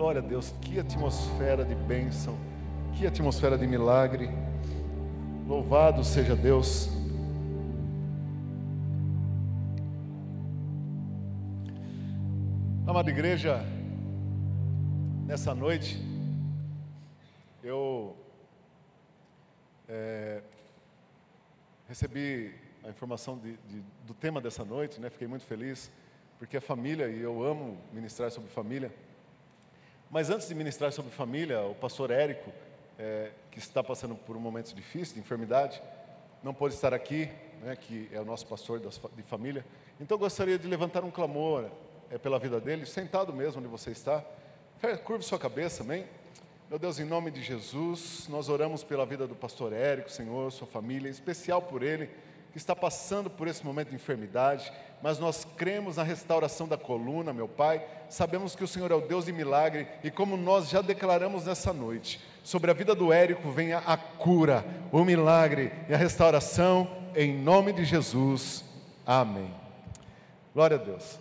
Glória a Deus, que atmosfera de bênção, que atmosfera de milagre. Louvado seja Deus. Amada igreja, nessa noite, eu é, recebi a informação de, de, do tema dessa noite, né? fiquei muito feliz, porque é família e eu amo ministrar sobre família. Mas antes de ministrar sobre família, o pastor Érico, é, que está passando por um momento difícil, de enfermidade, não pôde estar aqui, né, que é o nosso pastor de família. Então gostaria de levantar um clamor é, pela vida dele, sentado mesmo onde você está. Curve sua cabeça, amém? Meu Deus, em nome de Jesus, nós oramos pela vida do pastor Érico, Senhor, sua família, em especial por ele que está passando por esse momento de enfermidade, mas nós cremos na restauração da coluna, meu Pai. Sabemos que o Senhor é o Deus de milagre e como nós já declaramos nessa noite, sobre a vida do Érico venha a cura, o milagre e a restauração em nome de Jesus. Amém. Glória a Deus.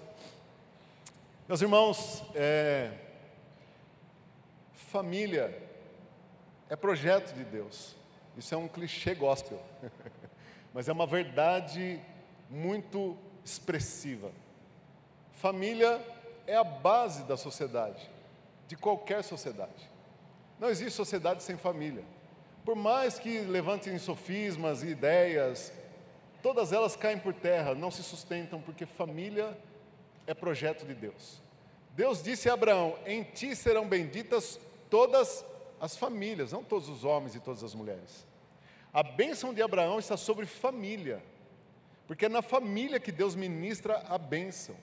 Meus irmãos, é... família é projeto de Deus. Isso é um clichê gospel. mas é uma verdade muito expressiva. Família é a base da sociedade, de qualquer sociedade. Não existe sociedade sem família. Por mais que levantem sofismas e ideias, todas elas caem por terra, não se sustentam, porque família é projeto de Deus. Deus disse a Abraão: Em ti serão benditas todas as famílias, não todos os homens e todas as mulheres. A bênção de Abraão está sobre família, porque é na família que Deus ministra a bênção.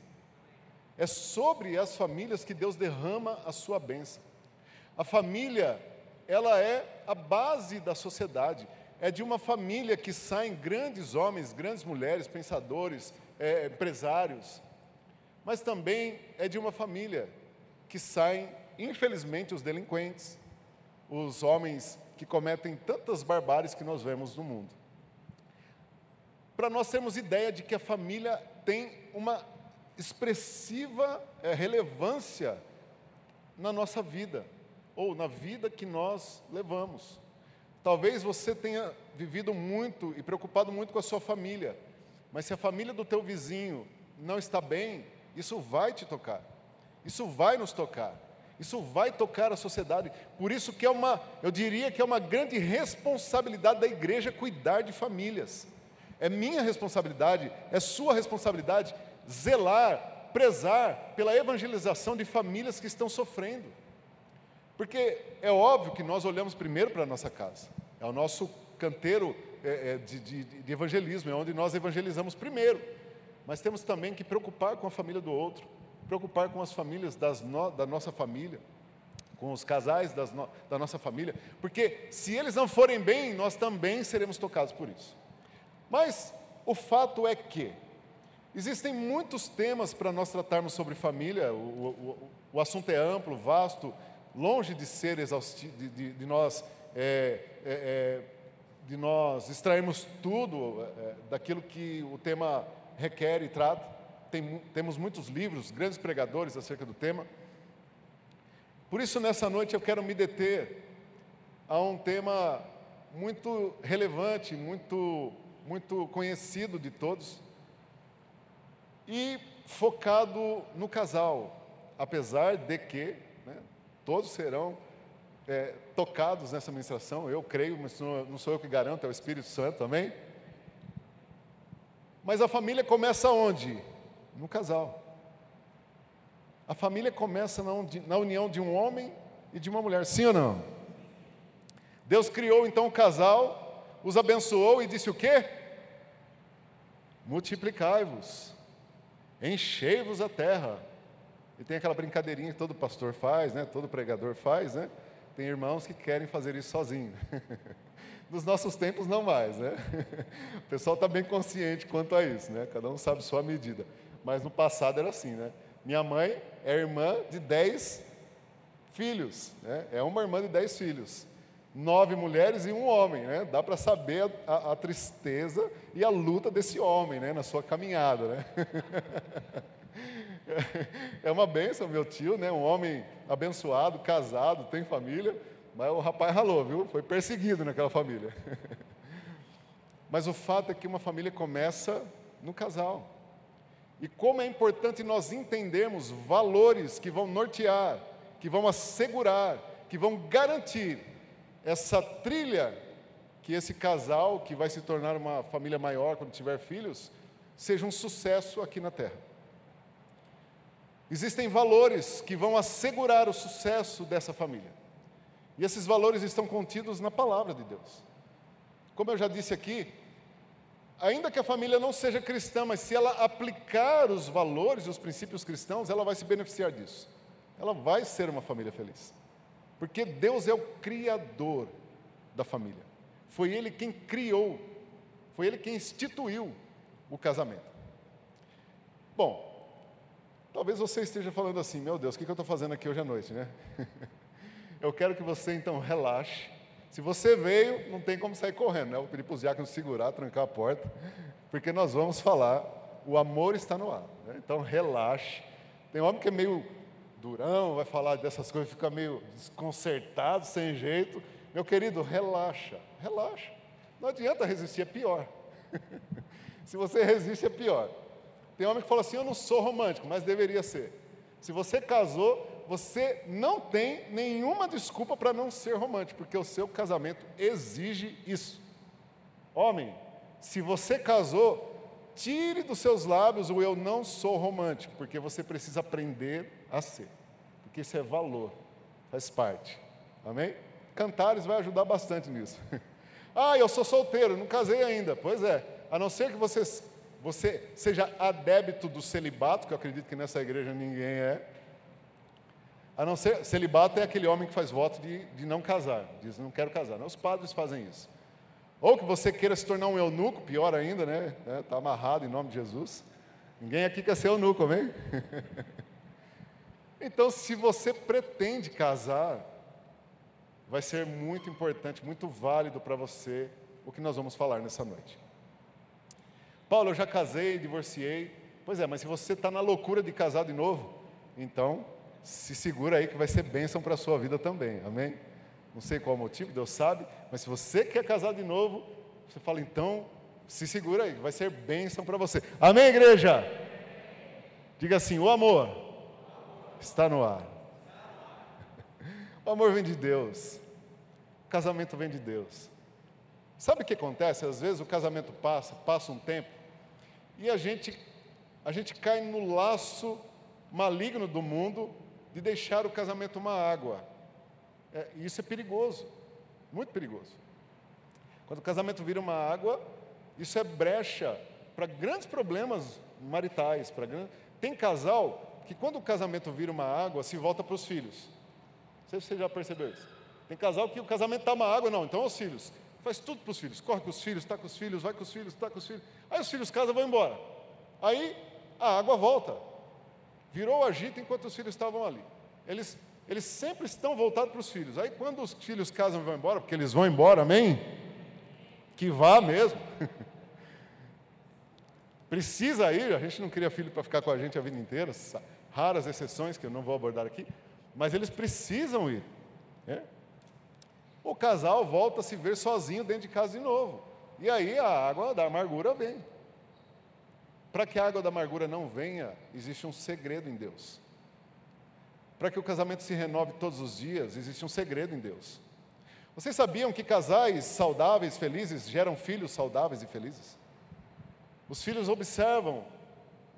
É sobre as famílias que Deus derrama a sua bênção. A família, ela é a base da sociedade. É de uma família que saem grandes homens, grandes mulheres, pensadores, é, empresários. Mas também é de uma família que saem, infelizmente, os delinquentes, os homens que cometem tantas barbáries que nós vemos no mundo. Para nós termos ideia de que a família tem uma expressiva é, relevância na nossa vida, ou na vida que nós levamos. Talvez você tenha vivido muito e preocupado muito com a sua família, mas se a família do teu vizinho não está bem, isso vai te tocar, isso vai nos tocar. Isso vai tocar a sociedade. Por isso que é uma, eu diria que é uma grande responsabilidade da igreja cuidar de famílias. É minha responsabilidade, é sua responsabilidade zelar, prezar pela evangelização de famílias que estão sofrendo. Porque é óbvio que nós olhamos primeiro para a nossa casa. É o nosso canteiro é, é, de, de, de evangelismo, é onde nós evangelizamos primeiro. Mas temos também que preocupar com a família do outro preocupar com as famílias no, da nossa família, com os casais no, da nossa família, porque se eles não forem bem, nós também seremos tocados por isso. Mas o fato é que existem muitos temas para nós tratarmos sobre família, o, o, o, assunto é amplo, vasto, longe de ser exaustivo, de, de, de nós. É, é, é, de nós extrairmos tudo é, daquilo que o tema requer e trata tem, temos muitos livros, grandes pregadores acerca do tema. Por isso, nessa noite, eu quero me deter a um tema muito relevante, muito, muito conhecido de todos, e focado no casal, apesar de que né, todos serão é, tocados nessa ministração, eu creio, mas não sou eu que garanto, é o Espírito Santo também. Mas a família começa onde? No casal. A família começa na união de um homem e de uma mulher, sim ou não? Deus criou então o casal, os abençoou e disse o quê? Multiplicai-vos, enchei-vos a terra. E tem aquela brincadeirinha que todo pastor faz, né? todo pregador faz, né? Tem irmãos que querem fazer isso sozinho. Nos nossos tempos não mais, né? O pessoal está bem consciente quanto a isso, né? Cada um sabe sua medida mas no passado era assim, né? Minha mãe é irmã de dez filhos, né? É uma irmã de dez filhos. Nove mulheres e um homem, né? Dá para saber a, a, tristeza e a luta desse homem, né? Na sua caminhada, né? É uma benção, meu tio, né? Um homem abençoado, casado, tem família, mas o rapaz ralou, viu? Foi perseguido naquela família. Mas o fato é que uma família começa no casal. E como é importante nós entendermos valores que vão nortear, que vão assegurar, que vão garantir essa trilha que esse casal, que vai se tornar uma família maior quando tiver filhos, seja um sucesso aqui na terra. Existem valores que vão assegurar o sucesso dessa família. E esses valores estão contidos na palavra de Deus. Como eu já disse aqui, ainda que a família não seja cristã, mas se ela aplicar os valores e os princípios cristãos, ela vai se beneficiar disso. Ela vai ser uma família feliz. Porque Deus é o criador da família. Foi Ele quem criou, foi Ele quem instituiu o casamento. Bom, talvez você esteja falando assim: meu Deus, o que eu estou fazendo aqui hoje à noite, né? eu quero que você então relaxe se você veio, não tem como sair correndo, né? Eu pedi para os segurar, trancar a porta, porque nós vamos falar, o amor está no ar. Né? Então relaxe. Tem homem que é meio durão, vai falar dessas coisas, fica meio desconcertado, sem jeito. Meu querido, relaxa, relaxa. Não adianta resistir, é pior. Se você resiste, é pior. Tem homem que fala assim: Eu não sou romântico, mas deveria ser. Se você casou, você não tem nenhuma desculpa para não ser romântico, porque o seu casamento exige isso. Homem, se você casou, tire dos seus lábios o eu não sou romântico, porque você precisa aprender a ser, porque isso é valor, faz parte. Amém? Cantares vai ajudar bastante nisso. ah, eu sou solteiro, não casei ainda. Pois é, a não ser que você, você seja adébito do celibato, que eu acredito que nessa igreja ninguém é, a não ser, celibato é aquele homem que faz voto de, de não casar, diz não quero casar. Não, os padres fazem isso. Ou que você queira se tornar um eunuco, pior ainda, né? Está amarrado em nome de Jesus. Ninguém aqui quer ser eunuco, amém? então, se você pretende casar, vai ser muito importante, muito válido para você o que nós vamos falar nessa noite. Paulo, eu já casei, divorciei. Pois é, mas se você está na loucura de casar de novo, então se segura aí que vai ser bênção para a sua vida também, amém? Não sei qual o motivo, Deus sabe, mas se você quer casar de novo, você fala, então, se segura aí, vai ser bênção para você. Amém, igreja? Diga assim: o amor está no ar. O amor vem de Deus, o casamento vem de Deus. Sabe o que acontece? Às vezes o casamento passa, passa um tempo, e a gente, a gente cai no laço maligno do mundo de deixar o casamento uma água. É, isso é perigoso, muito perigoso. Quando o casamento vira uma água, isso é brecha para grandes problemas maritais. Para. Tem casal que, quando o casamento vira uma água, se volta para os filhos. Não sei se você já percebeu isso. Tem casal que o casamento está uma água, não, então é os filhos. Faz tudo para os filhos, corre com os filhos, está com os filhos, vai com os filhos, está com os filhos. Aí os filhos casam e vão embora. Aí a água volta. Virou agito enquanto os filhos estavam ali. Eles, eles sempre estão voltados para os filhos. Aí quando os filhos casam e vão embora, porque eles vão embora, amém? Que vá mesmo. Precisa ir, a gente não queria filho para ficar com a gente a vida inteira, raras exceções que eu não vou abordar aqui, mas eles precisam ir. Né? O casal volta a se ver sozinho dentro de casa de novo. E aí a água da amargura vem. Para que a água da amargura não venha, existe um segredo em Deus. Para que o casamento se renove todos os dias, existe um segredo em Deus. Vocês sabiam que casais saudáveis, felizes, geram filhos saudáveis e felizes? Os filhos observam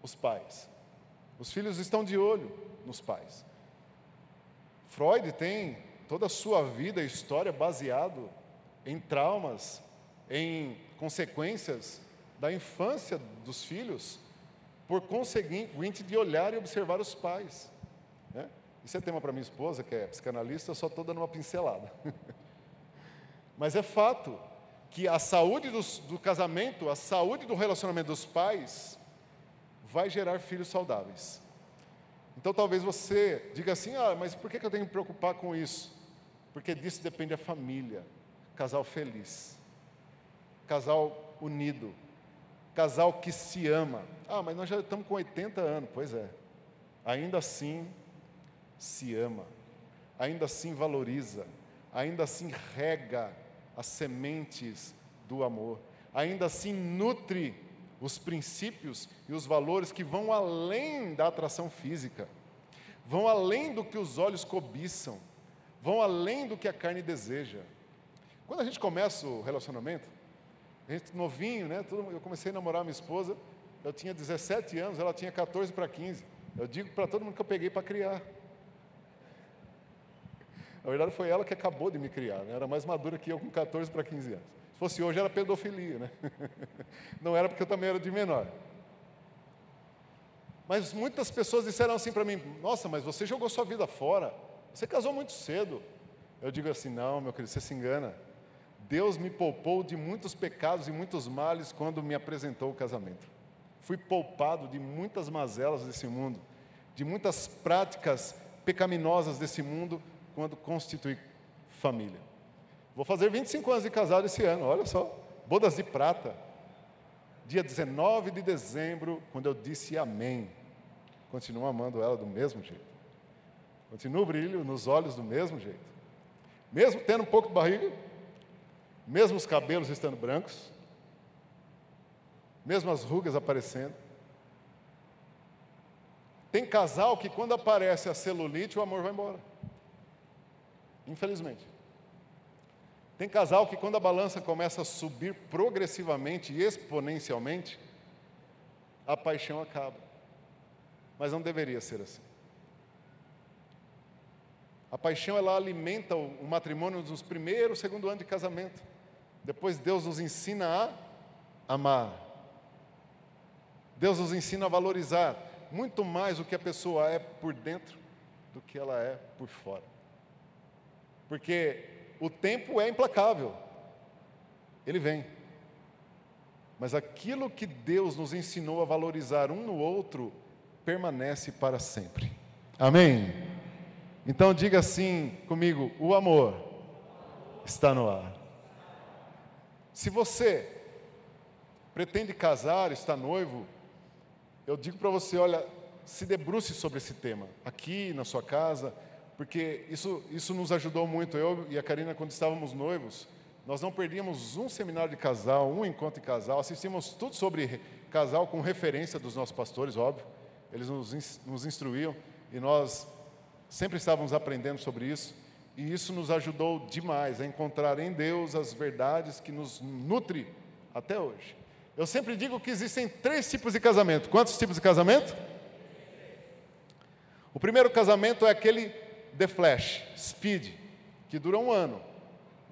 os pais. Os filhos estão de olho nos pais. Freud tem toda a sua vida e história baseado em traumas, em consequências da infância dos filhos, por conseguinte de olhar e observar os pais. Né? Isso é tema para minha esposa, que é psicanalista, eu só estou dando uma pincelada. Mas é fato que a saúde do, do casamento, a saúde do relacionamento dos pais, vai gerar filhos saudáveis. Então talvez você diga assim: ah, mas por que eu tenho que me preocupar com isso? Porque disso depende a família, casal feliz, casal unido, casal que se ama. Ah, mas nós já estamos com 80 anos. Pois é. ainda assim se ama, ainda assim valoriza, ainda assim rega as sementes do amor, ainda assim nutre os princípios e os valores que vão além da atração física, vão além do que os olhos cobiçam, vão além do que a carne deseja. Quando a gente começa o relacionamento, gente novinho, né? Eu comecei a namorar minha esposa, eu tinha 17 anos, ela tinha 14 para 15. Eu digo para todo mundo que eu peguei para criar. Na verdade, foi ela que acabou de me criar, né? era mais madura que eu com 14 para 15 anos. Se fosse hoje, era pedofilia, né? Não era porque eu também era de menor. Mas muitas pessoas disseram assim para mim: Nossa, mas você jogou sua vida fora, você casou muito cedo. Eu digo assim: Não, meu querido, você se engana. Deus me poupou de muitos pecados e muitos males quando me apresentou o casamento. Fui poupado de muitas mazelas desse mundo, de muitas práticas pecaminosas desse mundo quando constitui família. Vou fazer 25 anos de casado esse ano, olha só, bodas de prata. Dia 19 de dezembro, quando eu disse amém, continuo amando ela do mesmo jeito. Continuo brilho nos olhos do mesmo jeito. Mesmo tendo um pouco de barriga, mesmo os cabelos estando brancos, mesmo as rugas aparecendo. Tem casal que quando aparece a celulite, o amor vai embora. Infelizmente. Tem casal que quando a balança começa a subir progressivamente e exponencialmente, a paixão acaba. Mas não deveria ser assim. A paixão ela alimenta o matrimônio nos primeiros, segundo ano de casamento. Depois Deus nos ensina a amar. Deus nos ensina a valorizar muito mais o que a pessoa é por dentro do que ela é por fora. Porque o tempo é implacável, ele vem. Mas aquilo que Deus nos ensinou a valorizar um no outro permanece para sempre. Amém? Então diga assim comigo: o amor está no ar. Se você pretende casar, está noivo, eu digo para você: olha, se debruce sobre esse tema, aqui na sua casa, porque isso, isso nos ajudou muito. Eu e a Karina, quando estávamos noivos, nós não perdíamos um seminário de casal, um encontro de casal, assistimos tudo sobre casal com referência dos nossos pastores, óbvio. Eles nos, nos instruíam e nós sempre estávamos aprendendo sobre isso. E isso nos ajudou demais a encontrar em Deus as verdades que nos nutre até hoje. Eu sempre digo que existem três tipos de casamento. Quantos tipos de casamento? O primeiro casamento é aquele The Flash, Speed, que dura um ano.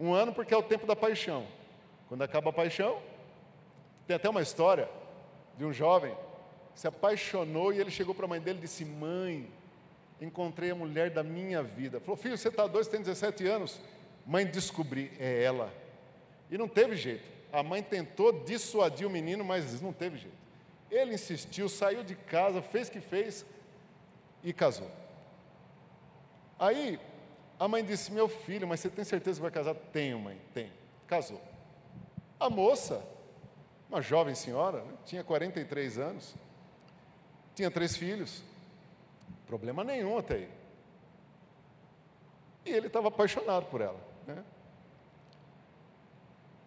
Um ano porque é o tempo da paixão. Quando acaba a paixão, tem até uma história de um jovem que se apaixonou e ele chegou para a mãe dele e disse: Mãe, encontrei a mulher da minha vida. Falou: Filho, você está doido, você tem 17 anos. Mãe, descobri, é ela. E não teve jeito. A mãe tentou dissuadir o menino, mas não teve jeito. Ele insistiu, saiu de casa, fez o que fez e casou. Aí a mãe disse: Meu filho, mas você tem certeza que vai casar? Tenho, mãe, tenho. Casou. A moça, uma jovem senhora, né, tinha 43 anos, tinha três filhos, problema nenhum até aí. E ele estava apaixonado por ela. Né?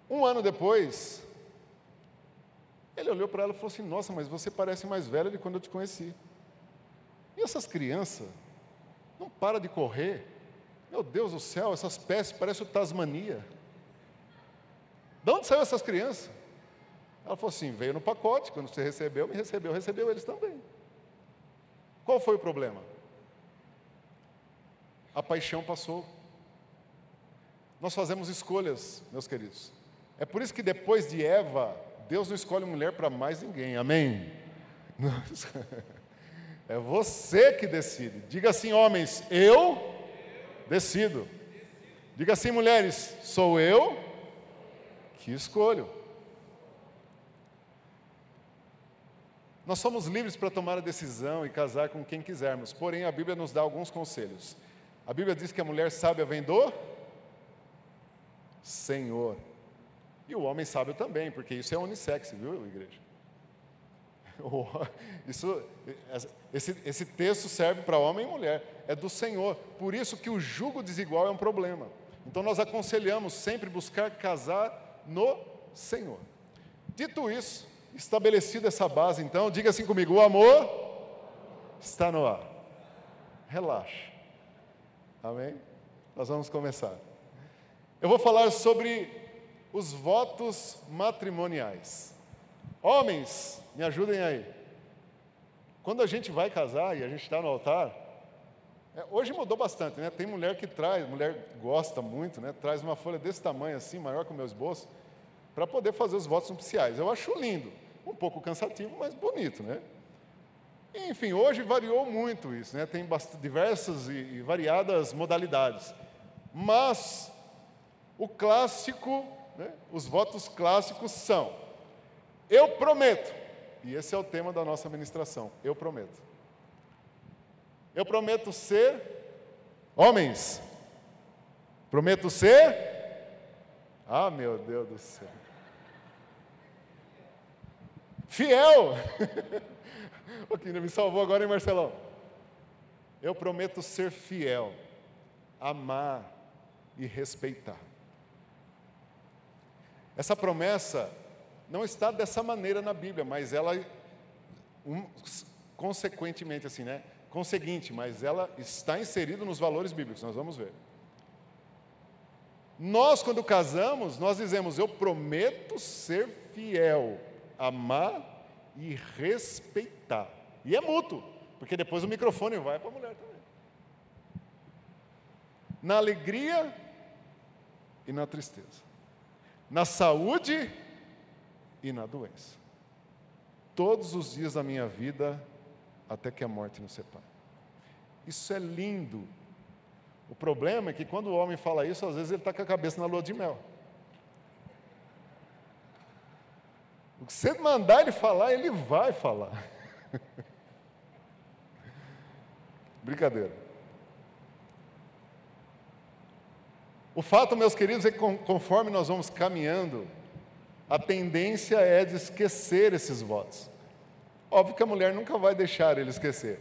Um ano depois, ele olhou para ela e falou assim: Nossa, mas você parece mais velha de quando eu te conheci. E essas crianças não para de correr. Meu Deus do céu, essas peças parecem o Tasmania. De onde saiu essas crianças? Ela falou assim: veio no pacote, quando você recebeu, me recebeu, recebeu eles também. Qual foi o problema? A paixão passou. Nós fazemos escolhas, meus queridos. É por isso que depois de Eva, Deus não escolhe mulher para mais ninguém. Amém? É você que decide. Diga assim, homens, eu decido. Diga assim, mulheres, sou eu que escolho. Nós somos livres para tomar a decisão e casar com quem quisermos, porém a Bíblia nos dá alguns conselhos. A Bíblia diz que a mulher sábia vem do Senhor. E o homem sábio também, porque isso é unissex, viu, igreja? Isso, esse, esse texto serve para homem e mulher, é do Senhor. Por isso que o jugo desigual é um problema. Então nós aconselhamos sempre buscar casar no Senhor. Dito isso, estabelecida essa base, então, diga assim comigo: o amor está no ar. Relaxa. Amém? Nós vamos começar. Eu vou falar sobre os votos matrimoniais. Homens, me ajudem aí. Quando a gente vai casar e a gente está no altar, é, hoje mudou bastante, né? Tem mulher que traz, mulher gosta muito, né? Traz uma folha desse tamanho assim, maior que o meu esboço, para poder fazer os votos nupciais. Eu acho lindo, um pouco cansativo, mas bonito, né? Enfim, hoje variou muito isso, né? Tem diversas e variadas modalidades. Mas o clássico, né? os votos clássicos são: eu prometo, e esse é o tema da nossa administração, eu prometo. Eu prometo ser, homens, prometo ser, ah meu Deus do céu, fiel. o que me salvou agora, hein, Marcelão? Eu prometo ser fiel, amar e respeitar. Essa promessa não está dessa maneira na Bíblia, mas ela, um, consequentemente assim, né? Conseguinte, mas ela está inserida nos valores bíblicos, nós vamos ver. Nós, quando casamos, nós dizemos: Eu prometo ser fiel, amar e respeitar. E é mútuo, porque depois o microfone vai para a mulher também. Na alegria e na tristeza, na saúde e na doença. Todos os dias da minha vida, até que a morte nos separe. Isso é lindo. O problema é que quando o homem fala isso, às vezes ele está com a cabeça na lua de mel. O que você mandar ele falar, ele vai falar. Brincadeira. O fato, meus queridos, é que conforme nós vamos caminhando, a tendência é de esquecer esses votos. Óbvio que a mulher nunca vai deixar ele esquecer,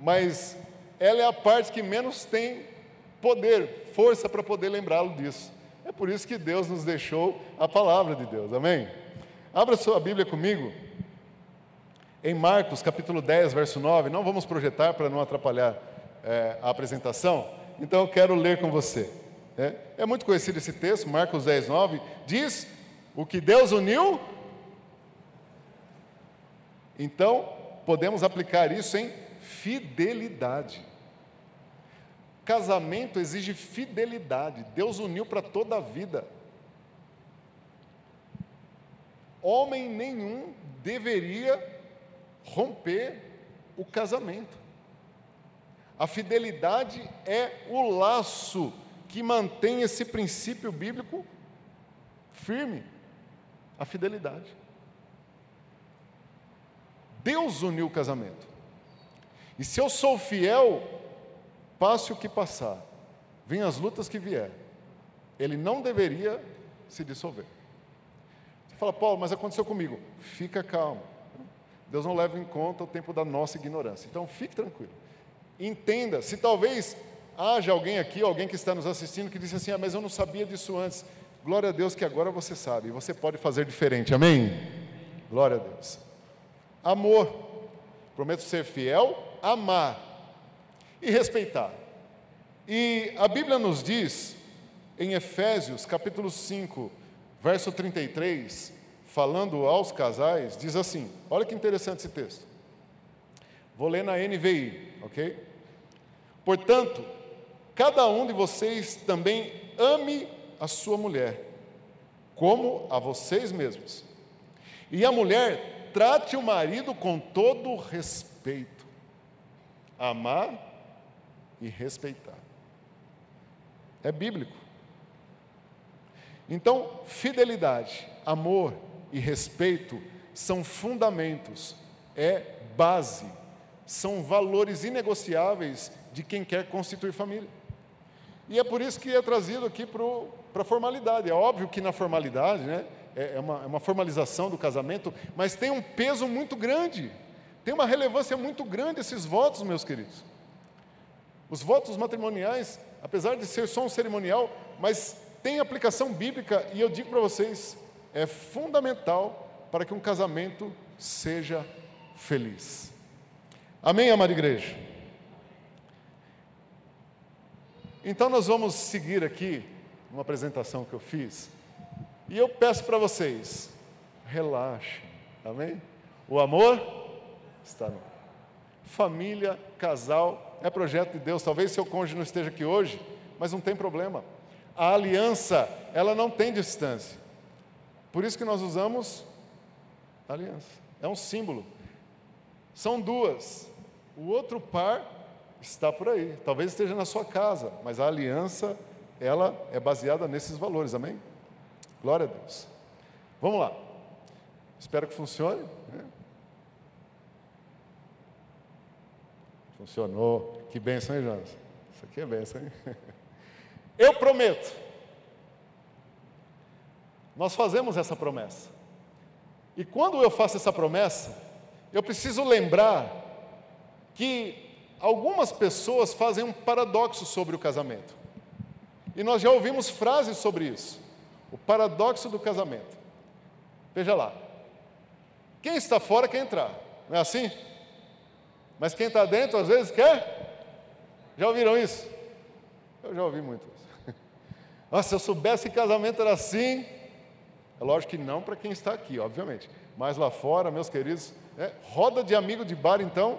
mas ela é a parte que menos tem poder, força para poder lembrá-lo disso. É por isso que Deus nos deixou a palavra de Deus, amém? Abra sua Bíblia comigo, em Marcos capítulo 10, verso 9. Não vamos projetar para não atrapalhar é, a apresentação, então eu quero ler com você. É, é muito conhecido esse texto, Marcos 10, 9. Diz: O que Deus uniu. Então, podemos aplicar isso em fidelidade. Casamento exige fidelidade. Deus uniu para toda a vida. Homem nenhum deveria romper o casamento. A fidelidade é o laço que mantém esse princípio bíblico firme a fidelidade. Deus uniu o casamento. E se eu sou fiel, passe o que passar, venha as lutas que vier, ele não deveria se dissolver. Fala, Paulo, mas aconteceu comigo. Fica calmo. Deus não leva em conta o tempo da nossa ignorância. Então fique tranquilo. Entenda, se talvez haja alguém aqui, alguém que está nos assistindo, que disse assim: Ah, mas eu não sabia disso antes. Glória a Deus que agora você sabe, você pode fazer diferente, amém? Glória a Deus. Amor, prometo ser fiel, amar e respeitar. E a Bíblia nos diz, em Efésios capítulo 5, verso 33, falando aos casais, diz assim: olha que interessante esse texto. Vou ler na NVI, ok? Portanto, cada um de vocês também ame a sua mulher, como a vocês mesmos. E a mulher trate o marido com todo respeito. Amar e respeitar. É bíblico. Então, fidelidade, amor e respeito são fundamentos, é base, são valores inegociáveis de quem quer constituir família. E é por isso que é trazido aqui para a formalidade. É óbvio que na formalidade, né, é, é uma, é uma formalização do casamento, mas tem um peso muito grande, tem uma relevância muito grande esses votos, meus queridos. Os votos matrimoniais, apesar de ser só um cerimonial, mas tem aplicação bíblica e eu digo para vocês, é fundamental para que um casamento seja feliz. Amém, amada igreja? Então nós vamos seguir aqui uma apresentação que eu fiz. E eu peço para vocês, relaxem, amém? O amor está no família, casal, é projeto de Deus. Talvez seu cônjuge não esteja aqui hoje, mas não tem problema. A aliança, ela não tem distância. Por isso que nós usamos aliança. É um símbolo. São duas. O outro par está por aí. Talvez esteja na sua casa, mas a aliança, ela é baseada nesses valores. Amém? Glória a Deus. Vamos lá. Espero que funcione. Né? Funcionou. Que bênção, hein, Jonas? Isso aqui é bênção, hein? Eu prometo. Nós fazemos essa promessa. E quando eu faço essa promessa, eu preciso lembrar que algumas pessoas fazem um paradoxo sobre o casamento. E nós já ouvimos frases sobre isso. O paradoxo do casamento. Veja lá. Quem está fora quer entrar. Não é assim? Mas quem está dentro às vezes quer? Já ouviram isso? Eu já ouvi muito Nossa, se eu soubesse que casamento era assim. É lógico que não para quem está aqui, obviamente. Mas lá fora, meus queridos, é, roda de amigo de bar, então.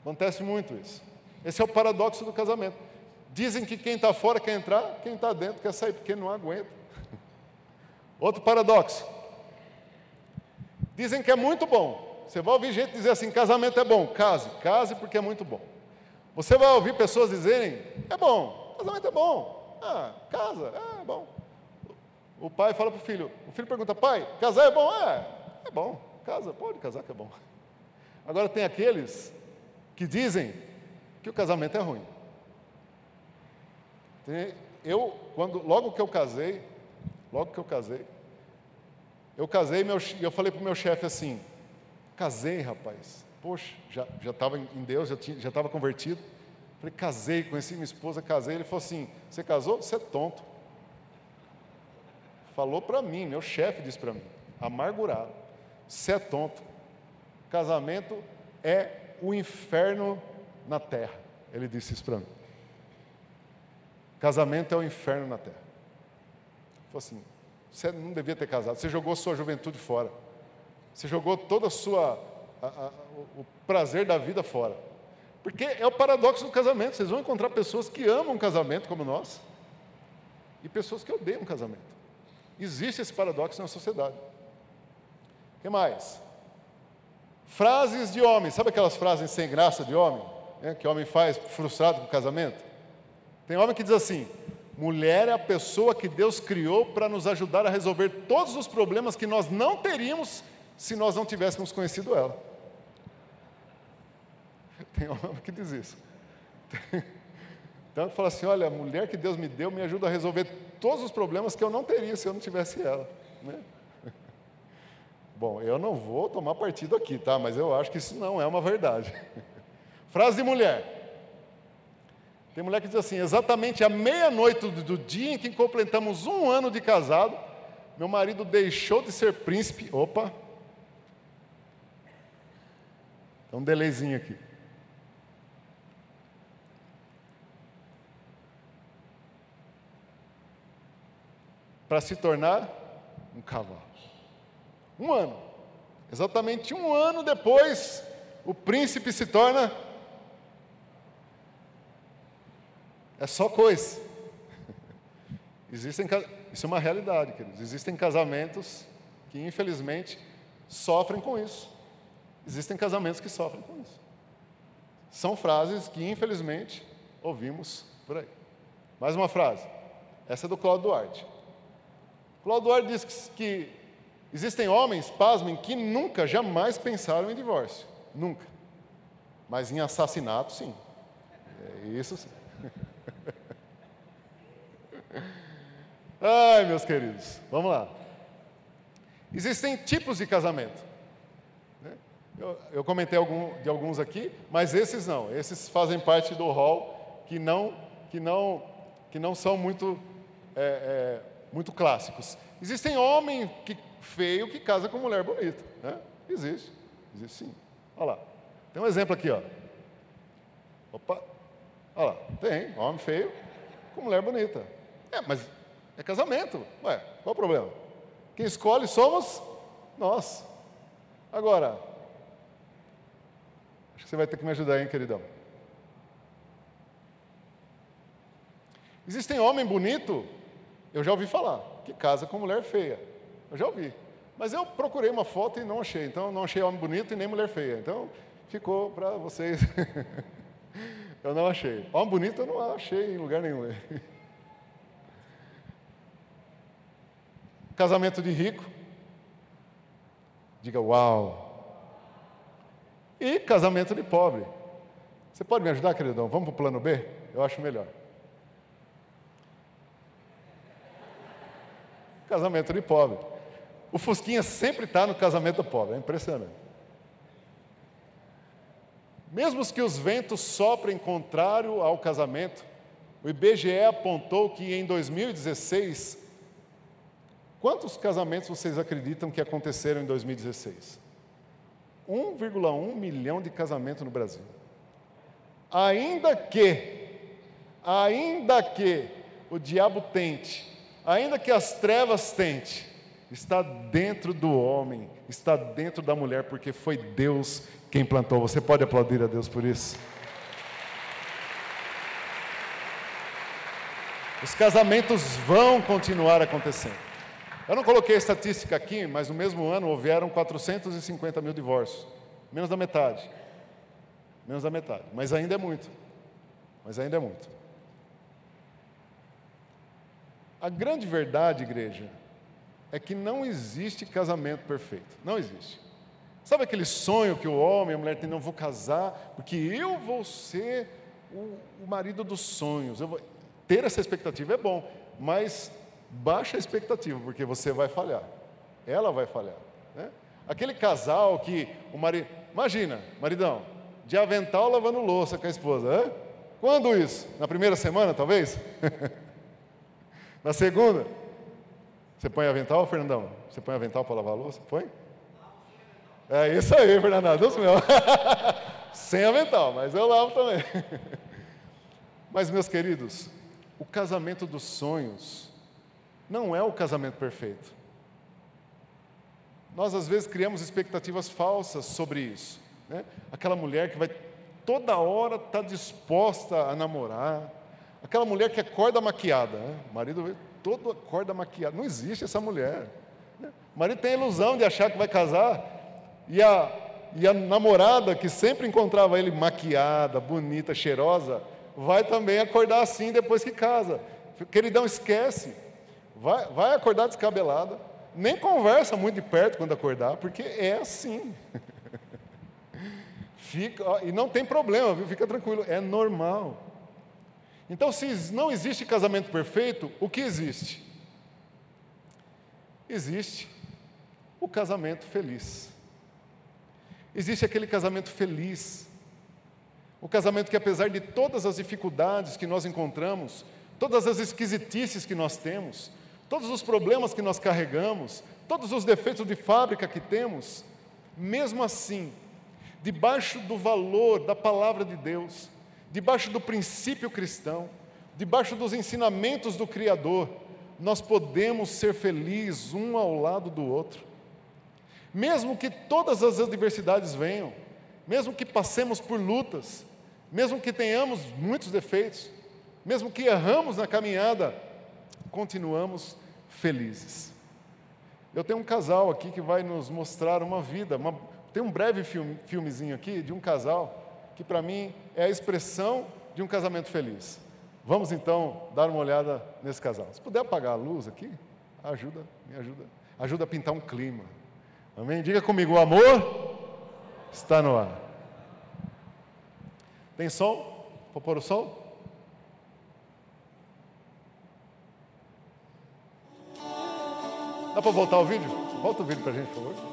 Acontece muito isso. Esse é o paradoxo do casamento. Dizem que quem está fora quer entrar, quem está dentro quer sair, porque não aguenta. Outro paradoxo. Dizem que é muito bom. Você vai ouvir gente dizer assim: casamento é bom, case, case porque é muito bom. Você vai ouvir pessoas dizerem: é bom, casamento é bom, ah, casa, é bom. O pai fala para o filho: o filho pergunta, pai, casar é bom? É, é bom, casa, pode casar que é bom. Agora tem aqueles que dizem que o casamento é ruim. Eu, quando, logo que eu casei, logo que eu casei, eu casei e eu falei para o meu chefe assim: Casei, rapaz. Poxa, já estava em Deus, já estava convertido. Falei, casei, conheci minha esposa, casei. Ele falou assim: Você casou? Você é tonto. Falou para mim, meu chefe disse para mim, amargurado: Você é tonto. Casamento é o inferno na terra. Ele disse isso para mim. Casamento é o inferno na terra. Falou assim: Você não devia ter casado, você jogou sua juventude fora. Você jogou toda a sua a, a, o prazer da vida fora. Porque é o paradoxo do casamento. Vocês vão encontrar pessoas que amam casamento como nós e pessoas que odeiam casamento. Existe esse paradoxo na sociedade. O que mais? Frases de homem. Sabe aquelas frases sem graça de homem? Né, que homem faz frustrado com o casamento? Tem homem que diz assim: mulher é a pessoa que Deus criou para nos ajudar a resolver todos os problemas que nós não teríamos se nós não tivéssemos conhecido ela. Tem homem que diz isso. Então fala assim: olha, a mulher que Deus me deu me ajuda a resolver todos os problemas que eu não teria se eu não tivesse ela. Né? Bom, eu não vou tomar partido aqui, tá? Mas eu acho que isso não é uma verdade. Frase de mulher. Tem mulher que diz assim: exatamente à meia-noite do dia em que completamos um ano de casado, meu marido deixou de ser príncipe. Opa, Dá um delayzinho aqui. Para se tornar um cavalo. Um ano. Exatamente um ano depois, o príncipe se torna. É só coisa. Existem, isso é uma realidade, queridos. Existem casamentos que, infelizmente, sofrem com isso. Existem casamentos que sofrem com isso. São frases que, infelizmente, ouvimos por aí. Mais uma frase. Essa é do Cláudio Duarte. Duarte diz que, que existem homens, pasmem, que nunca, jamais pensaram em divórcio. Nunca. Mas em assassinato, sim. É isso sim. Ai, meus queridos, vamos lá. Existem tipos de casamento. Né? Eu, eu, comentei algum, de alguns aqui, mas esses não. Esses fazem parte do hall que não, que não, que não são muito, é, é, muito clássicos. Existem homem que, feio que casa com mulher bonita. Né? Existe. Existe sim. Olha lá. Tem um exemplo aqui, ó. Opa. Olha lá. Tem. Homem feio com mulher bonita. É, mas é casamento. Ué, qual o problema? Quem escolhe somos nós. Agora, acho que você vai ter que me ajudar, hein, queridão? Existem homem bonito, eu já ouvi falar, que casa com mulher feia. Eu já ouvi. Mas eu procurei uma foto e não achei. Então, não achei homem bonito e nem mulher feia. Então, ficou para vocês. eu não achei. Homem bonito eu não achei em lugar nenhum. Casamento de rico. Diga uau. E casamento de pobre. Você pode me ajudar, queridão? Vamos para o plano B? Eu acho melhor. Casamento de pobre. O Fusquinha sempre está no casamento pobre, é impressionante. Mesmo que os ventos soprem contrário ao casamento, o IBGE apontou que em 2016 Quantos casamentos vocês acreditam que aconteceram em 2016? 1,1 milhão de casamentos no Brasil. Ainda que, ainda que o diabo tente, ainda que as trevas tente, está dentro do homem, está dentro da mulher, porque foi Deus quem plantou. Você pode aplaudir a Deus por isso? Os casamentos vão continuar acontecendo. Eu não coloquei a estatística aqui, mas no mesmo ano houveram 450 mil divórcios. Menos da metade. Menos da metade. Mas ainda é muito. Mas ainda é muito. A grande verdade, igreja, é que não existe casamento perfeito. Não existe. Sabe aquele sonho que o homem e a mulher têm? Não vou casar, porque eu vou ser o, o marido dos sonhos. Vou... Ter essa expectativa é bom, mas baixa a expectativa, porque você vai falhar. Ela vai falhar. Né? Aquele casal que o marido. Imagina, maridão, de avental lavando louça com a esposa. Hein? Quando isso? Na primeira semana, talvez? Na segunda? Você põe avental, Fernandão? Você põe avental para lavar a louça? Põe? É isso aí, Fernandão. Deus meu. Sem avental, mas eu lavo também. Mas, meus queridos, o casamento dos sonhos não é o casamento perfeito. Nós, às vezes, criamos expectativas falsas sobre isso. Né? Aquela mulher que vai toda hora estar tá disposta a namorar, aquela mulher que acorda maquiada. Né? O marido todo acorda maquiado. Não existe essa mulher. Né? O marido tem a ilusão de achar que vai casar, e a, e a namorada, que sempre encontrava ele maquiada, bonita, cheirosa, vai também acordar assim depois que casa. Queridão, esquece. Vai, vai acordar descabelada, nem conversa muito de perto quando acordar, porque é assim. Fica, e não tem problema, viu? fica tranquilo, é normal. Então, se não existe casamento perfeito, o que existe? Existe o casamento feliz. Existe aquele casamento feliz. O casamento que, apesar de todas as dificuldades que nós encontramos, todas as esquisitices que nós temos, todos os problemas que nós carregamos, todos os defeitos de fábrica que temos, mesmo assim, debaixo do valor da palavra de Deus, debaixo do princípio cristão, debaixo dos ensinamentos do Criador, nós podemos ser felizes um ao lado do outro. Mesmo que todas as adversidades venham, mesmo que passemos por lutas, mesmo que tenhamos muitos defeitos, mesmo que erramos na caminhada, continuamos felizes. Eu tenho um casal aqui que vai nos mostrar uma vida, uma, tem um breve filme, filmezinho aqui de um casal que para mim é a expressão de um casamento feliz. Vamos então dar uma olhada nesse casal. Se puder apagar a luz aqui, ajuda, me ajuda. Ajuda a pintar um clima. Amém? Diga comigo, o amor está no ar. Tem som? Vou pôr o som? Dá para voltar o vídeo? Volta o vídeo para a gente, por favor.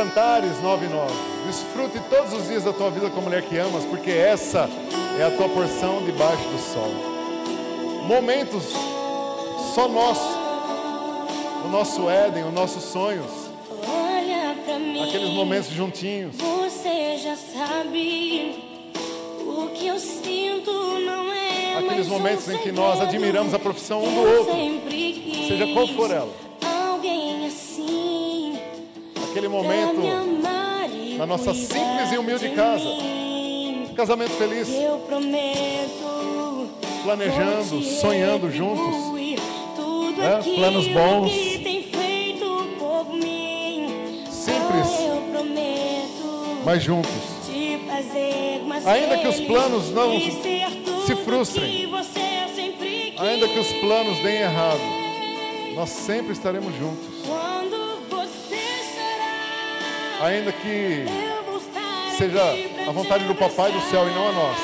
Cantares 9 9. Desfrute todos os dias da tua vida com a mulher que amas, porque essa é a tua porção debaixo do sol. Momentos só nosso, o nosso Éden, os nossos sonhos, mim. aqueles momentos juntinhos. Você já sabe o que eu sinto não é Aqueles momentos em que nós admiramos a profissão um do outro, seja qual for ela. Alguém Aquele pra momento, na nossa simples e humilde de casa. casamento feliz, Eu prometo planejando, sonhando juntos. aquilo Planos bons. Simples. Mas juntos. Ainda que os planos não se frustrem. Ainda que os planos deem errado, nós sempre estaremos juntos. Ainda que seja a vontade do Papai do céu e não a nossa,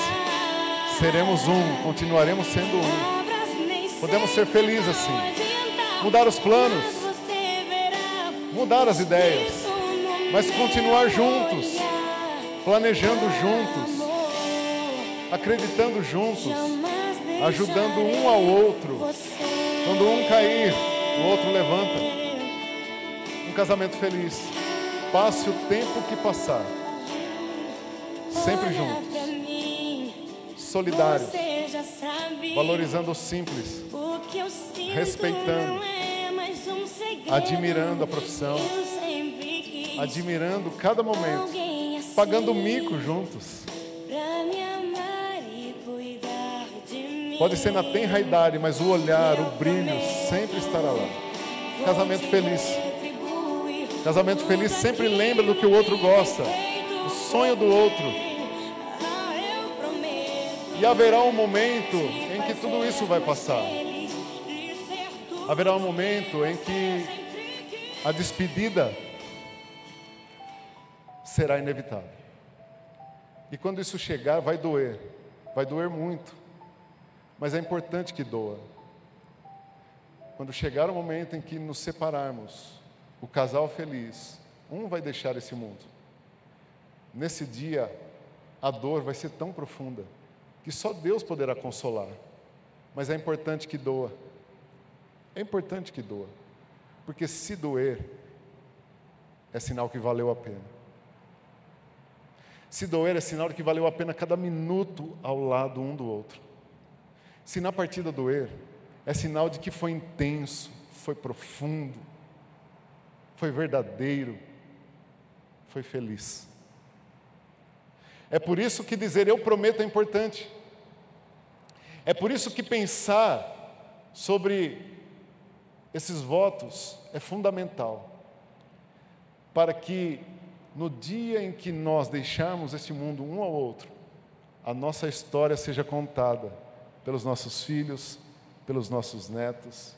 seremos um, continuaremos sendo um. Podemos ser felizes assim. Mudar os planos, mudar as ideias, mas continuar juntos, planejando juntos, acreditando juntos, ajudando um ao outro. Quando um cair, o outro levanta. Um casamento feliz. Passe o tempo que passar, sempre juntos, solidários, valorizando o simples, respeitando, é admirando a profissão, admirando cada momento, assim. Pagando mico juntos. Pode ser na tenra idade, mas o olhar, o brilho sempre estará lá. Casamento feliz. Casamento feliz sempre lembra do que o outro gosta, o sonho do outro. E haverá um momento em que tudo isso vai passar. Haverá um momento em que a despedida será inevitável. E quando isso chegar, vai doer, vai doer muito, mas é importante que doa. Quando chegar o momento em que nos separarmos, o casal feliz, um vai deixar esse mundo. Nesse dia, a dor vai ser tão profunda que só Deus poderá consolar. Mas é importante que doa. É importante que doa. Porque se doer, é sinal que valeu a pena. Se doer é sinal de que valeu a pena cada minuto ao lado um do outro. Se na partida doer, é sinal de que foi intenso, foi profundo, foi verdadeiro, foi feliz. É por isso que dizer eu prometo é importante. É por isso que pensar sobre esses votos é fundamental. Para que no dia em que nós deixarmos este mundo um ao outro, a nossa história seja contada pelos nossos filhos, pelos nossos netos.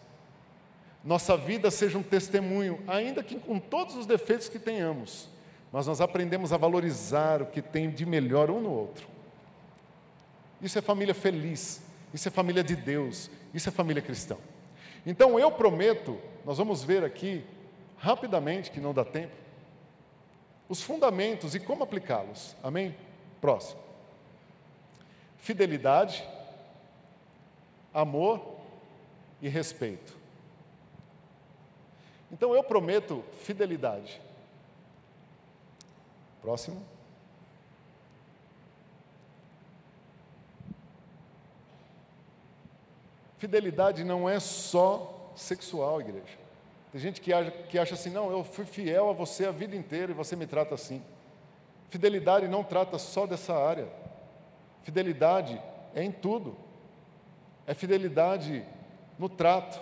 Nossa vida seja um testemunho, ainda que com todos os defeitos que tenhamos, mas nós aprendemos a valorizar o que tem de melhor um no outro. Isso é família feliz, isso é família de Deus, isso é família cristã. Então eu prometo, nós vamos ver aqui, rapidamente, que não dá tempo, os fundamentos e como aplicá-los. Amém? Próximo. Fidelidade, amor e respeito. Então eu prometo fidelidade. Próximo. Fidelidade não é só sexual, igreja. Tem gente que acha, que acha assim, não, eu fui fiel a você a vida inteira e você me trata assim. Fidelidade não trata só dessa área. Fidelidade é em tudo. É fidelidade no trato.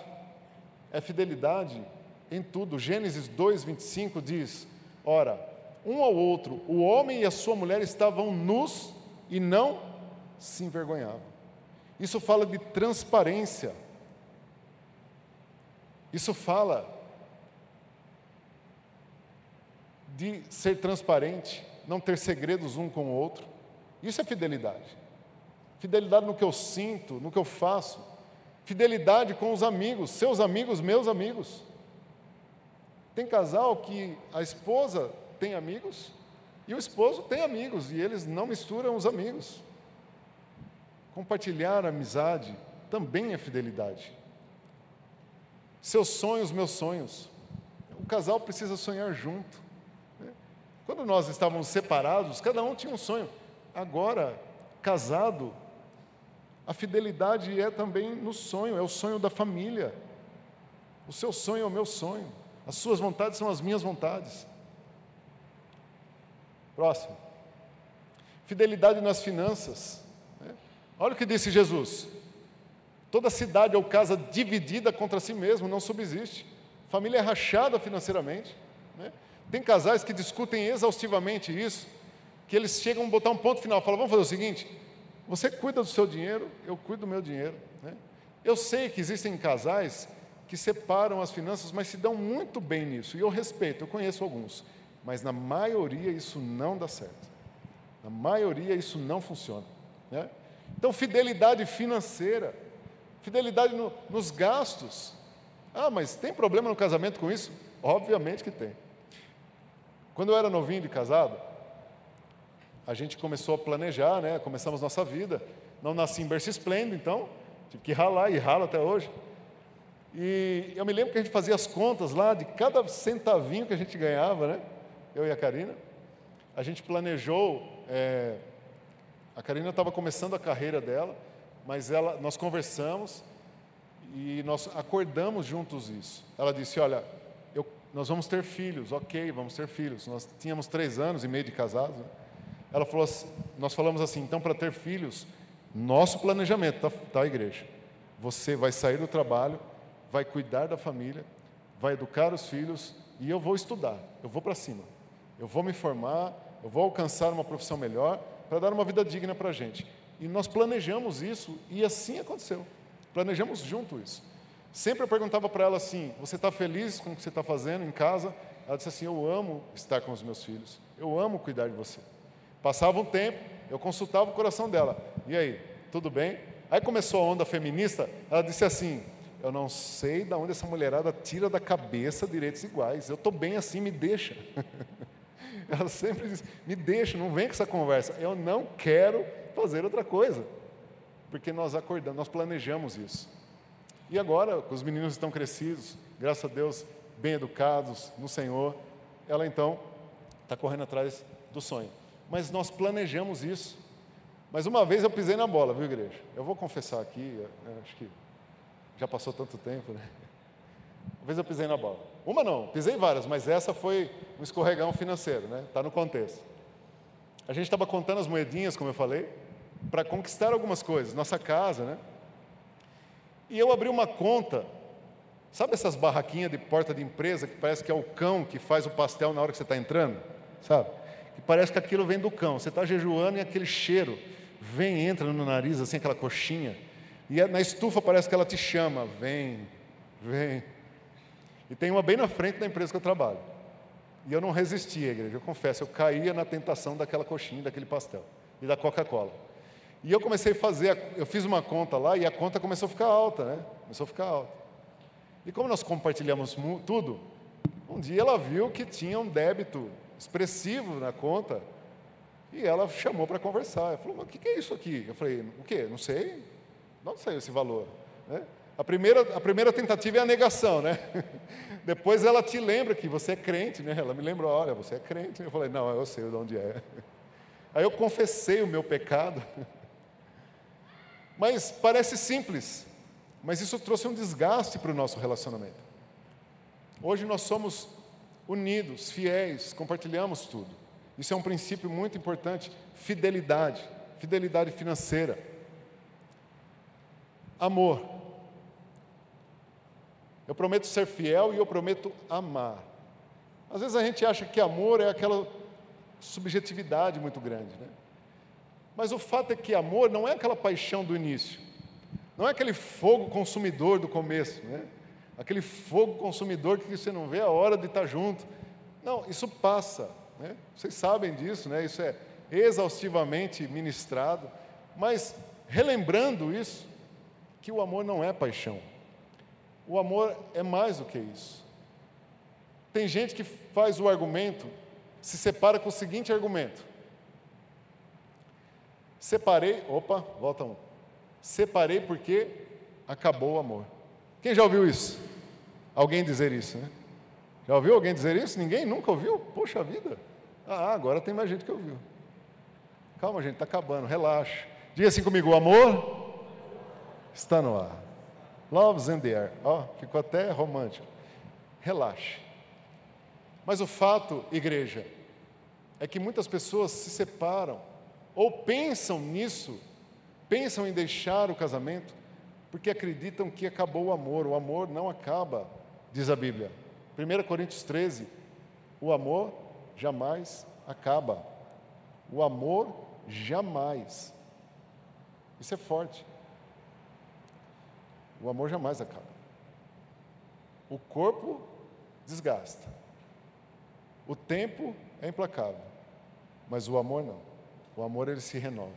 É fidelidade em tudo. Gênesis 2, 25 diz: Ora, um ao outro, o homem e a sua mulher estavam nus e não se envergonhavam. Isso fala de transparência. Isso fala de ser transparente, não ter segredos um com o outro. Isso é fidelidade. Fidelidade no que eu sinto, no que eu faço. Fidelidade com os amigos, seus amigos, meus amigos. Tem casal que a esposa tem amigos e o esposo tem amigos e eles não misturam os amigos. Compartilhar amizade também é fidelidade. Seus sonhos, meus sonhos. O casal precisa sonhar junto. né? Quando nós estávamos separados, cada um tinha um sonho. Agora, casado, a fidelidade é também no sonho, é o sonho da família. O seu sonho é o meu sonho. As suas vontades são as minhas vontades. Próximo. Fidelidade nas finanças. né? Olha o que disse Jesus: toda cidade ou casa dividida contra si mesmo não subsiste. Família é rachada financeiramente. né? Tem casais que discutem exaustivamente isso, que eles chegam a botar um ponto final, falam: vamos fazer o seguinte, você cuida do seu dinheiro, eu cuido do meu dinheiro. né? Eu sei que existem casais que separam as finanças, mas se dão muito bem nisso, e eu respeito, eu conheço alguns, mas na maioria isso não dá certo. Na maioria isso não funciona. né? Então, fidelidade financeira, fidelidade no- nos gastos. Ah, mas tem problema no casamento com isso? Obviamente que tem. Quando eu era novinho de casado, a gente começou a planejar, né? Começamos nossa vida. Não nasci em berço esplêndido, então tive que ralar e ralo até hoje. E eu me lembro que a gente fazia as contas lá de cada centavinho que a gente ganhava, né? Eu e a Karina. A gente planejou. é, a Karina estava começando a carreira dela, mas ela, nós conversamos e nós acordamos juntos isso. Ela disse: Olha, eu- nós vamos ter filhos, ok, vamos ter filhos. Nós tínhamos três anos e meio de casados. né? Ela falou assim, nós falamos assim, então para ter filhos, nosso planejamento, tá, tá igreja. Você vai sair do trabalho, vai cuidar da família, vai educar os filhos e eu vou estudar, eu vou para cima. Eu vou me formar, eu vou alcançar uma profissão melhor para dar uma vida digna para a gente. E nós planejamos isso e assim aconteceu. Planejamos junto isso. Sempre eu perguntava para ela assim: Você está feliz com o que você está fazendo em casa? Ela disse assim: Eu amo estar com os meus filhos. Eu amo cuidar de você. Passava um tempo, eu consultava o coração dela. E aí, tudo bem? Aí começou a onda feminista. Ela disse assim: Eu não sei de onde essa mulherada tira da cabeça direitos iguais. Eu estou bem assim, me deixa. Ela sempre diz: Me deixa, não vem com essa conversa. Eu não quero fazer outra coisa. Porque nós acordamos, nós planejamos isso. E agora, os meninos estão crescidos, graças a Deus, bem educados no Senhor, ela então está correndo atrás do sonho. Mas nós planejamos isso. Mas uma vez eu pisei na bola, viu, igreja? Eu vou confessar aqui, eu acho que já passou tanto tempo, né? Uma vez eu pisei na bola. Uma não, pisei várias, mas essa foi um escorregão financeiro, né? Está no contexto. A gente estava contando as moedinhas, como eu falei, para conquistar algumas coisas, nossa casa, né? E eu abri uma conta, sabe essas barraquinhas de porta de empresa que parece que é o cão que faz o pastel na hora que você está entrando? Sabe? Que parece que aquilo vem do cão. Você está jejuando e aquele cheiro vem, entra no nariz, assim, aquela coxinha. E na estufa parece que ela te chama, vem, vem. E tem uma bem na frente da empresa que eu trabalho. E eu não resistia, igreja, eu confesso, eu caía na tentação daquela coxinha, daquele pastel e da Coca-Cola. E eu comecei a fazer, eu fiz uma conta lá e a conta começou a ficar alta, né? Começou a ficar alta. E como nós compartilhamos tudo, um dia ela viu que tinha um débito expressivo na conta e ela chamou para conversar. Ela falou, mas o que é isso aqui? Eu falei, o quê? Não sei. Onde saiu esse valor? Né? A, primeira, a primeira tentativa é a negação, né? Depois ela te lembra que você é crente, né? Ela me lembrou, olha, você é crente. Eu falei, não, eu sei de onde é. Aí eu confessei o meu pecado. Mas parece simples, mas isso trouxe um desgaste para o nosso relacionamento. Hoje nós somos unidos, fiéis, compartilhamos tudo. Isso é um princípio muito importante. Fidelidade, fidelidade financeira. Amor. Eu prometo ser fiel e eu prometo amar. Às vezes a gente acha que amor é aquela subjetividade muito grande, né? Mas o fato é que amor não é aquela paixão do início, não é aquele fogo consumidor do começo, né? aquele fogo consumidor que você não vê a hora de estar junto. Não, isso passa, né? vocês sabem disso, né? isso é, exaustivamente ministrado, mas relembrando isso, que o amor não é paixão. O amor é mais do que isso. Tem gente que faz o argumento, se separa com o seguinte argumento: separei, opa, volta um. Separei porque acabou o amor. Quem já ouviu isso? Alguém dizer isso, né? Já ouviu alguém dizer isso? Ninguém nunca ouviu? Poxa vida. Ah, agora tem mais gente que ouviu. Calma, gente, está acabando, relaxa. Diga assim comigo: o amor está no ar. Love's in the air. Ó, oh, ficou até romântico. Relaxe. Mas o fato, igreja, é que muitas pessoas se separam ou pensam nisso, pensam em deixar o casamento, porque acreditam que acabou o amor. O amor não acaba, diz a Bíblia. 1 Coríntios 13: o amor jamais acaba. O amor jamais. Isso é forte. O amor jamais acaba. O corpo desgasta. O tempo é implacável. Mas o amor não. O amor ele se renova.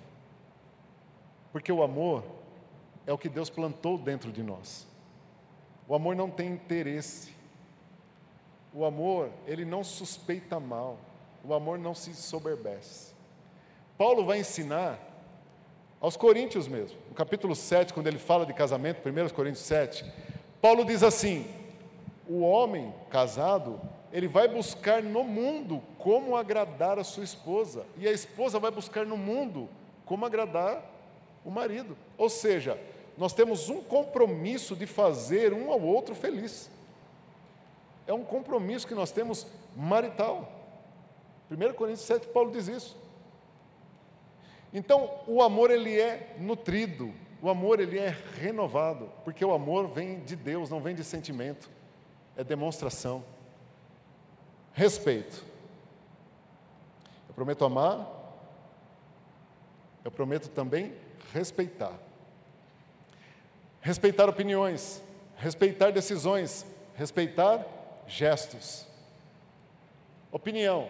Porque o amor é o que Deus plantou dentro de nós. O amor não tem interesse. O amor, ele não suspeita mal. O amor não se soberbece. Paulo vai ensinar aos coríntios mesmo, no capítulo 7, quando ele fala de casamento, 1 Coríntios 7, Paulo diz assim: o homem casado, ele vai buscar no mundo como agradar a sua esposa, e a esposa vai buscar no mundo como agradar o marido. Ou seja, nós temos um compromisso de fazer um ao outro feliz. É um compromisso que nós temos marital. 1 Coríntios 7, Paulo diz isso. Então, o amor ele é nutrido, o amor ele é renovado, porque o amor vem de Deus, não vem de sentimento, é demonstração. Respeito. Eu prometo amar, eu prometo também respeitar. Respeitar opiniões, respeitar decisões, respeitar gestos. Opinião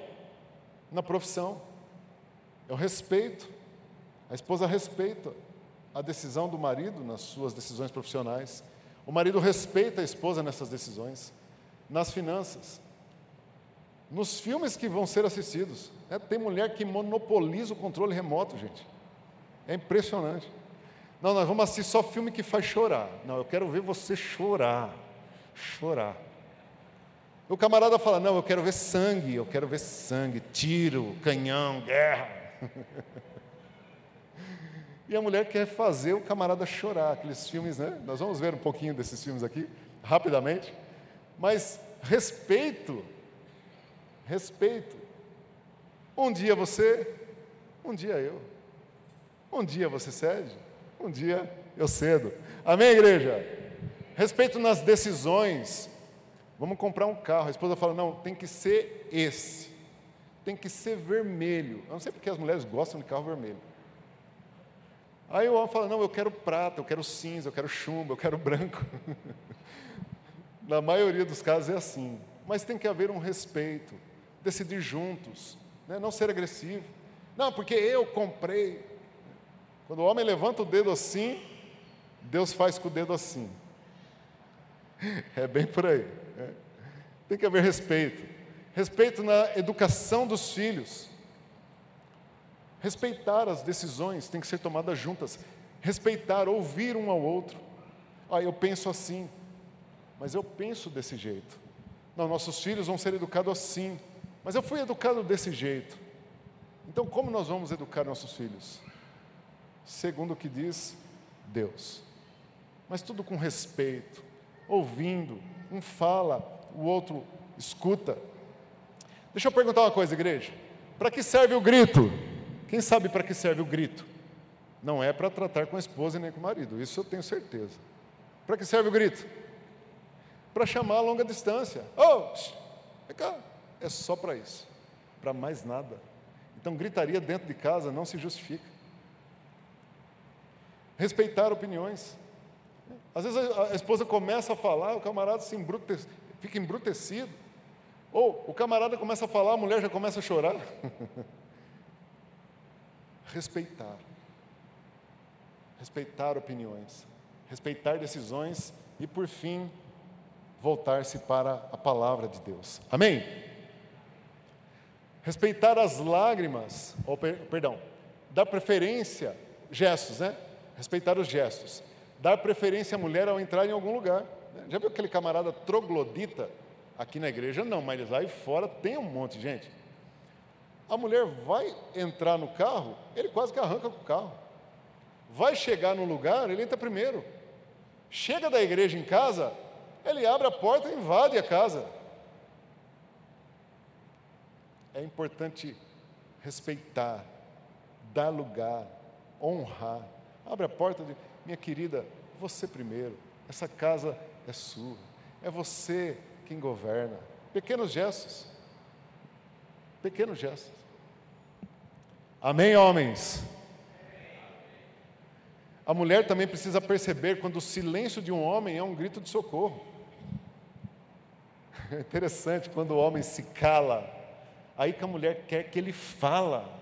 na profissão. Eu respeito, a esposa respeita a decisão do marido nas suas decisões profissionais. O marido respeita a esposa nessas decisões. Nas finanças. Nos filmes que vão ser assistidos. É, tem mulher que monopoliza o controle remoto, gente. É impressionante. Não, nós vamos assistir só filme que faz chorar. Não, eu quero ver você chorar. Chorar. O camarada fala: Não, eu quero ver sangue, eu quero ver sangue, tiro, canhão, guerra. e a mulher quer fazer o camarada chorar. Aqueles filmes, né? Nós vamos ver um pouquinho desses filmes aqui, rapidamente. Mas respeito, respeito. Um dia você, um dia eu. Um dia você cede, um dia eu cedo. Amém, igreja? Respeito nas decisões. Vamos comprar um carro. A esposa fala: não, tem que ser esse. Tem que ser vermelho. Eu não sei porque as mulheres gostam de carro vermelho. Aí o homem fala: não, eu quero prata, eu quero cinza, eu quero chumbo, eu quero branco. Na maioria dos casos é assim. Mas tem que haver um respeito, decidir juntos, né? não ser agressivo. Não, porque eu comprei. Quando o homem levanta o dedo assim, Deus faz com o dedo assim. É bem por aí. Né? Tem que haver respeito. Respeito na educação dos filhos. Respeitar as decisões tem que ser tomadas juntas. Respeitar, ouvir um ao outro. Ah, eu penso assim, mas eu penso desse jeito. Não, nossos filhos vão ser educados assim, mas eu fui educado desse jeito. Então, como nós vamos educar nossos filhos? segundo o que diz Deus. Mas tudo com respeito, ouvindo, um fala, o outro escuta. Deixa eu perguntar uma coisa, igreja. Para que serve o grito? Quem sabe para que serve o grito? Não é para tratar com a esposa nem com o marido, isso eu tenho certeza. Para que serve o grito? Para chamar a longa distância. Oh, vem cá. É só para isso, para mais nada. Então, gritaria dentro de casa não se justifica respeitar opiniões. Às vezes a, esposa começa a falar, o camarada se embrutece, fica embrutecido. Ou o camarada começa a falar, a mulher já começa a chorar. respeitar. Respeitar opiniões, respeitar decisões e, por fim, voltar-se para a palavra de Deus. Amém? Respeitar as lágrimas, ou per, perdão, dar preferência, gestos, né? Respeitar os gestos. Dar preferência à mulher ao entrar em algum lugar. Já viu aquele camarada troglodita? Aqui na igreja não, mas lá fora tem um monte de gente. A mulher vai entrar no carro, ele quase que arranca com o carro. Vai chegar no lugar, ele entra primeiro. Chega da igreja em casa, ele abre a porta e invade a casa. É importante respeitar, dar lugar, honrar. Abre a porta de, minha querida, você primeiro. Essa casa é sua. É você quem governa. Pequenos gestos. Pequenos gestos. Amém, homens? A mulher também precisa perceber quando o silêncio de um homem é um grito de socorro. É interessante quando o homem se cala, aí que a mulher quer que ele fala.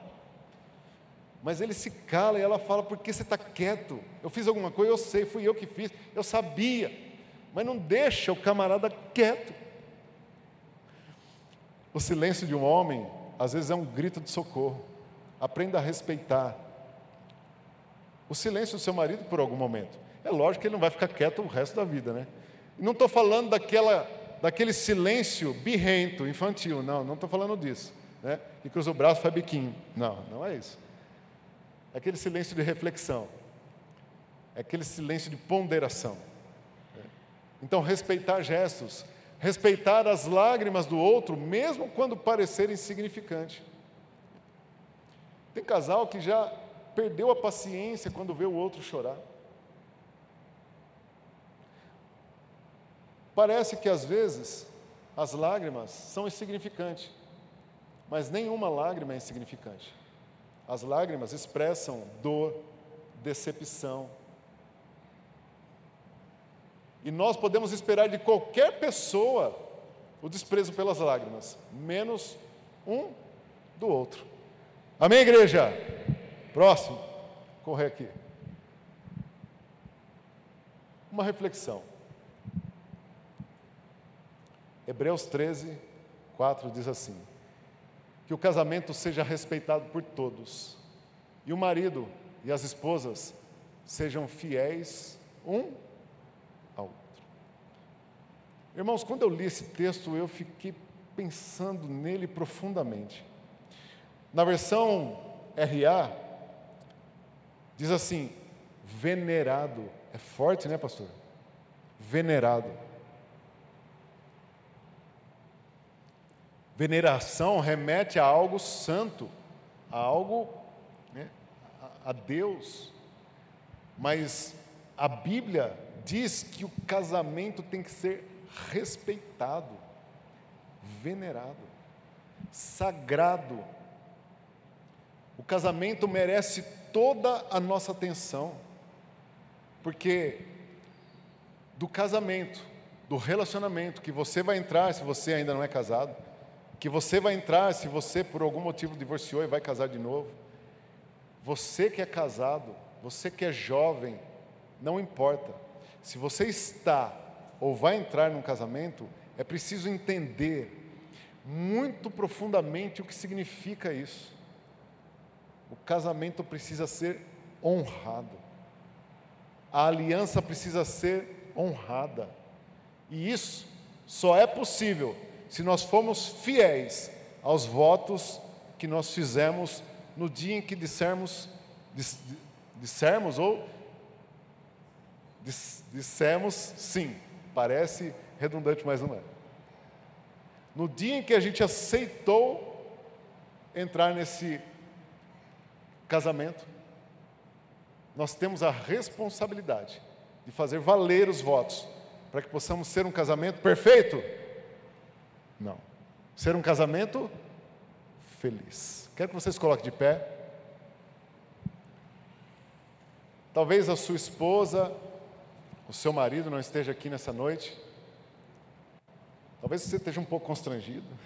Mas ele se cala e ela fala: por que você está quieto? Eu fiz alguma coisa, eu sei, fui eu que fiz, eu sabia. Mas não deixa o camarada quieto. O silêncio de um homem, às vezes, é um grito de socorro. Aprenda a respeitar o silêncio do seu marido por algum momento. É lógico que ele não vai ficar quieto o resto da vida, né? Não estou falando daquela, daquele silêncio birrento, infantil, não, não estou falando disso. Né? E cruza o braço e faz biquinho. Não, não é isso. É aquele silêncio de reflexão. É aquele silêncio de ponderação. Então, respeitar gestos, respeitar as lágrimas do outro, mesmo quando parecerem insignificantes. Tem casal que já perdeu a paciência quando vê o outro chorar. Parece que às vezes as lágrimas são insignificantes, mas nenhuma lágrima é insignificante. As lágrimas expressam dor, decepção. E nós podemos esperar de qualquer pessoa o desprezo pelas lágrimas, menos um do outro. Amém, igreja? Próximo, correr aqui. Uma reflexão. Hebreus 13, 4 diz assim: Que o casamento seja respeitado por todos, e o marido e as esposas sejam fiéis um ao outro. Irmãos, quando eu li esse texto, eu fiquei pensando nele profundamente. Na versão RA, Diz assim: venerado. É forte, né, pastor? Venerado. Veneração remete a algo santo, a algo, né, a, a Deus. Mas a Bíblia diz que o casamento tem que ser respeitado, venerado, sagrado. O casamento merece toda a nossa atenção, porque do casamento, do relacionamento que você vai entrar se você ainda não é casado, que você vai entrar se você por algum motivo divorciou e vai casar de novo. Você que é casado, você que é jovem, não importa. Se você está ou vai entrar num casamento, é preciso entender muito profundamente o que significa isso. O casamento precisa ser honrado. A aliança precisa ser honrada. E isso só é possível se nós formos fiéis aos votos que nós fizemos no dia em que dissermos, dis, dissermos ou dis, dissemos sim. Parece redundante, mas não é. No dia em que a gente aceitou entrar nesse casamento, nós temos a responsabilidade de fazer valer os votos para que possamos ser um casamento perfeito? Não. Ser um casamento feliz. Quero que vocês coloquem de pé. Talvez a sua esposa, o seu marido não esteja aqui nessa noite. Talvez você esteja um pouco constrangido.